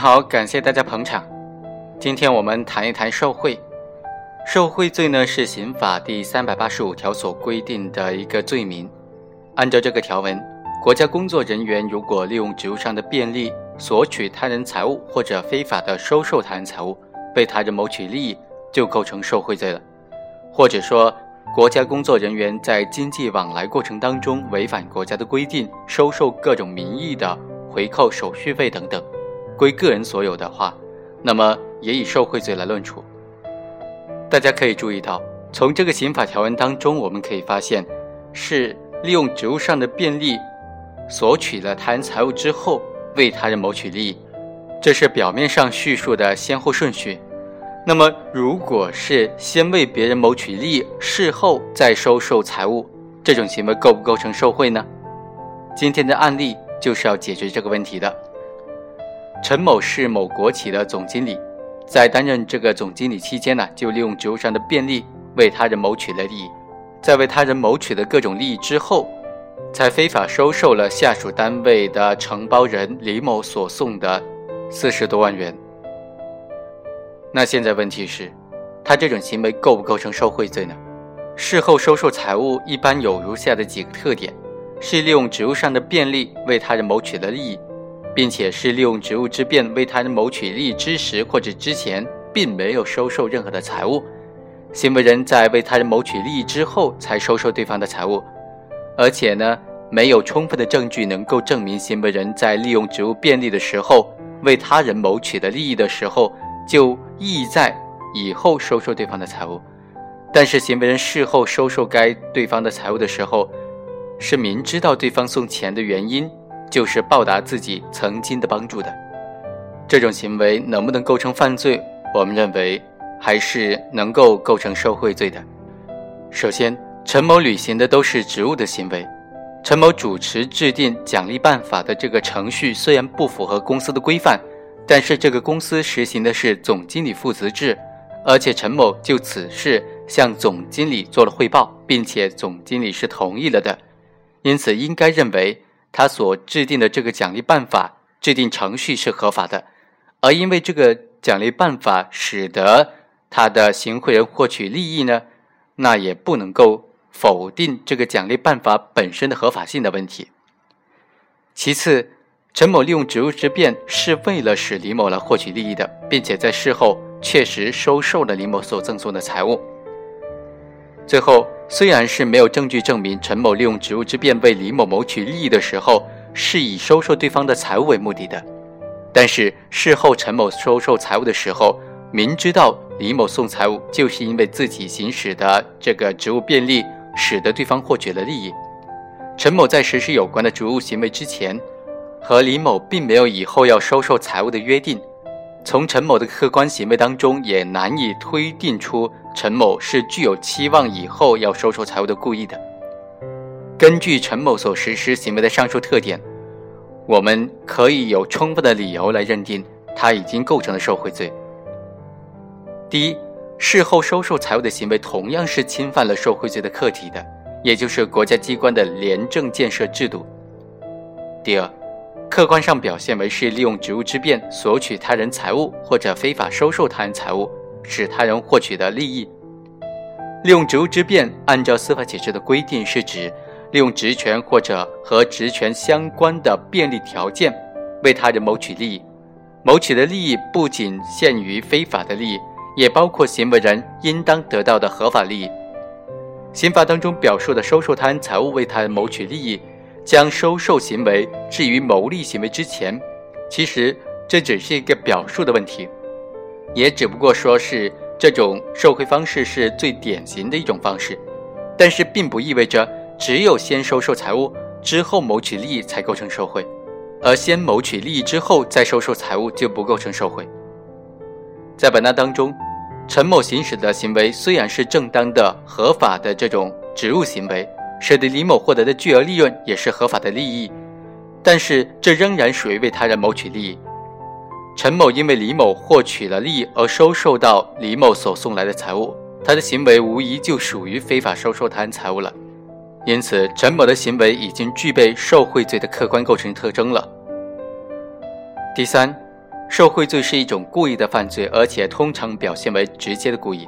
好，感谢大家捧场。今天我们谈一谈受贿。受贿罪呢是刑法第三百八十五条所规定的一个罪名。按照这个条文，国家工作人员如果利用职务上的便利索取他人财物或者非法的收受他人财物，为他人谋取利益，就构成受贿罪了。或者说，国家工作人员在经济往来过程当中违反国家的规定，收受各种名义的回扣、手续费等等。归个人所有的话，那么也以受贿罪来论处。大家可以注意到，从这个刑法条文当中，我们可以发现，是利用职务上的便利，索取了他人财物之后，为他人谋取利益，这是表面上叙述的先后顺序。那么，如果是先为别人谋取利益，事后再收受财物，这种行为构不构成受贿呢？今天的案例就是要解决这个问题的。陈某是某国企的总经理，在担任这个总经理期间呢，就利用职务上的便利为他人谋取了利益，在为他人谋取的各种利益之后，才非法收受了下属单位的承包人李某所送的四十多万元。那现在问题是，他这种行为构不构成受贿罪呢？事后收受财物一般有如下的几个特点：是利用职务上的便利为他人谋取了利益。并且是利用职务之便为他人谋取利益之时或者之前，并没有收受任何的财物，行为人在为他人谋取利益之后才收受对方的财物，而且呢，没有充分的证据能够证明行为人在利用职务便利的时候为他人谋取的利益的时候就意在以后收受对方的财物，但是行为人事后收受该对方的财物的时候，是明知道对方送钱的原因。就是报答自己曾经的帮助的，这种行为能不能构成犯罪？我们认为还是能够构成受贿罪的。首先，陈某履行的都是职务的行为，陈某主持制定奖励办法的这个程序虽然不符合公司的规范，但是这个公司实行的是总经理负责制，而且陈某就此事向总经理做了汇报，并且总经理是同意了的，因此应该认为。他所制定的这个奖励办法制定程序是合法的，而因为这个奖励办法使得他的行贿人获取利益呢，那也不能够否定这个奖励办法本身的合法性的问题。其次，陈某利用职务之便是为了使李某来获取利益的，并且在事后确实收受了李某所赠送的财物。最后。虽然是没有证据证明陈某利用职务之便为李某谋取利益的时候是以收受对方的财物为目的的，但是事后陈某收受财物的时候，明知道李某送财物就是因为自己行使的这个职务便利，使得对方获取了利益。陈某在实施有关的职务行为之前，和李某并没有以后要收受财物的约定。从陈某的客观行为当中，也难以推定出陈某是具有期望以后要收受财物的故意的。根据陈某所实施行为的上述特点，我们可以有充分的理由来认定他已经构成了受贿罪。第一，事后收受财物的行为同样是侵犯了受贿罪的客体的，也就是国家机关的廉政建设制度。第二。客观上表现为是利用职务之便索取他人财物或者非法收受他人财物，使他人获取的利益。利用职务之便，按照司法解释的规定，是指利用职权或者和职权相关的便利条件，为他人谋取利益。谋取的利益不仅限于非法的利益，也包括行为人应当得到的合法利益。刑法当中表述的收受他人财物为他人谋取利益。将收受行为置于牟利行为之前，其实这只是一个表述的问题，也只不过说是这种受贿方式是最典型的一种方式，但是并不意味着只有先收受财物之后谋取利益才构成受贿，而先谋取利益之后再收受财物就不构成受贿。在本案当中，陈某行使的行为虽然是正当的、合法的这种职务行为。使得李某获得的巨额利润也是合法的利益，但是这仍然属于为他人谋取利益。陈某因为李某获取了利益而收受到李某所送来的财物，他的行为无疑就属于非法收受他人财物了。因此，陈某的行为已经具备受贿罪的客观构成特征了。第三，受贿罪是一种故意的犯罪，而且通常表现为直接的故意，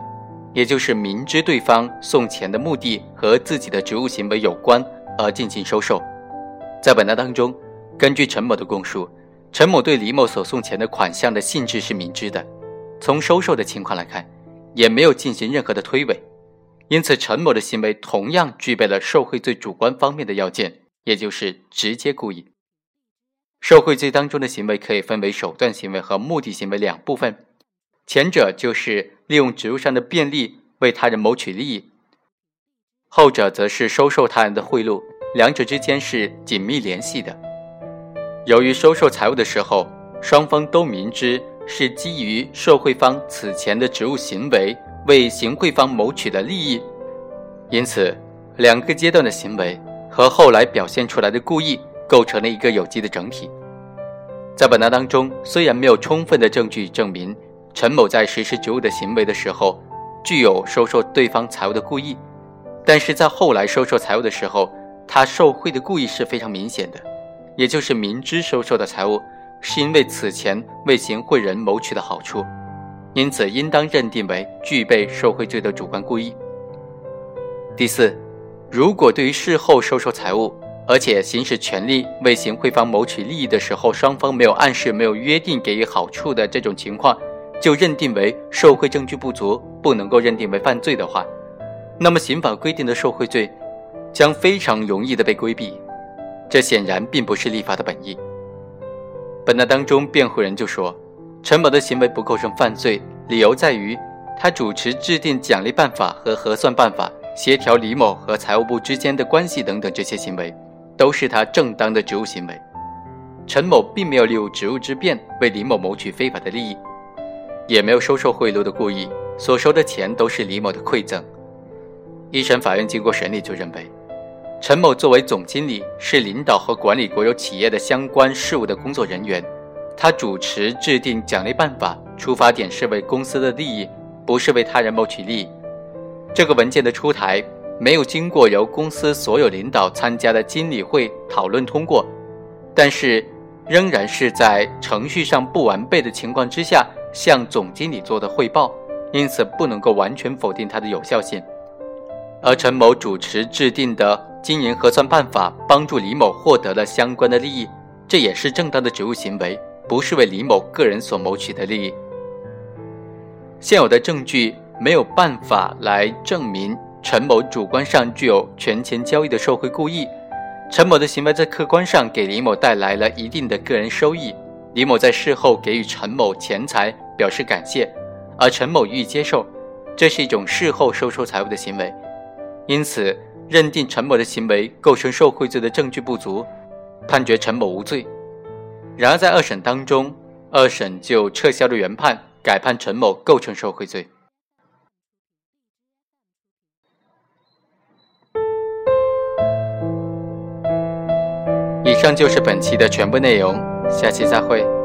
也就是明知对方送钱的目的和自己的职务行为有关而进行收受。在本案当中，根据陈某的供述，陈某对李某所送钱的款项的性质是明知的，从收受的情况来看，也没有进行任何的推诿，因此陈某的行为同样具备了受贿罪主观方面的要件，也就是直接故意。受贿罪当中的行为可以分为手段行为和目的行为两部分，前者就是利用职务上的便利为他人谋取利益，后者则是收受他人的贿赂，两者之间是紧密联系的。由于收受财物的时候，双方都明知是基于受贿方此前的职务行为为行贿方谋取的利益，因此两个阶段的行为和后来表现出来的故意。构成了一个有机的整体。在本案当中，虽然没有充分的证据证明陈某在实施职务的行为的时候具有收受对方财物的故意，但是在后来收受财物的时候，他受贿的故意是非常明显的，也就是明知收受的财物是因为此前为行贿人谋取的好处，因此应当认定为具备受贿罪的主观故意。第四，如果对于事后收受财物，而且行使权利为行贿方谋取利益的时候，双方没有暗示、没有约定给予好处的这种情况，就认定为受贿证据不足，不能够认定为犯罪的话，那么刑法规定的受贿罪将非常容易的被规避。这显然并不是立法的本意。本案当中，辩护人就说，陈某的行为不构成犯罪，理由在于他主持制定奖励办法和核算办法，协调李某和财务部之间的关系等等这些行为。都是他正当的职务行为，陈某并没有利用职务之便为李某谋取非法的利益，也没有收受贿赂的故意，所收的钱都是李某的馈赠。一审法院经过审理就认为，陈某作为总经理，是领导和管理国有企业的相关事务的工作人员，他主持制定奖励办法，出发点是为公司的利益，不是为他人谋取利益。这个文件的出台。没有经过由公司所有领导参加的经理会讨论通过，但是仍然是在程序上不完备的情况之下向总经理做的汇报，因此不能够完全否定它的有效性。而陈某主持制定的经营核算办法，帮助李某获得了相关的利益，这也是正当的职务行为，不是为李某个人所谋取的利益。现有的证据没有办法来证明。陈某主观上具有权钱交易的受贿故意，陈某的行为在客观上给李某带来了一定的个人收益，李某在事后给予陈某钱财表示感谢，而陈某予以接受，这是一种事后收受财物的行为，因此认定陈某的行为构成受贿罪的证据不足，判决陈某无罪。然而在二审当中，二审就撤销了原判，改判陈某构成受贿罪。以上就是本期的全部内容，下期再会。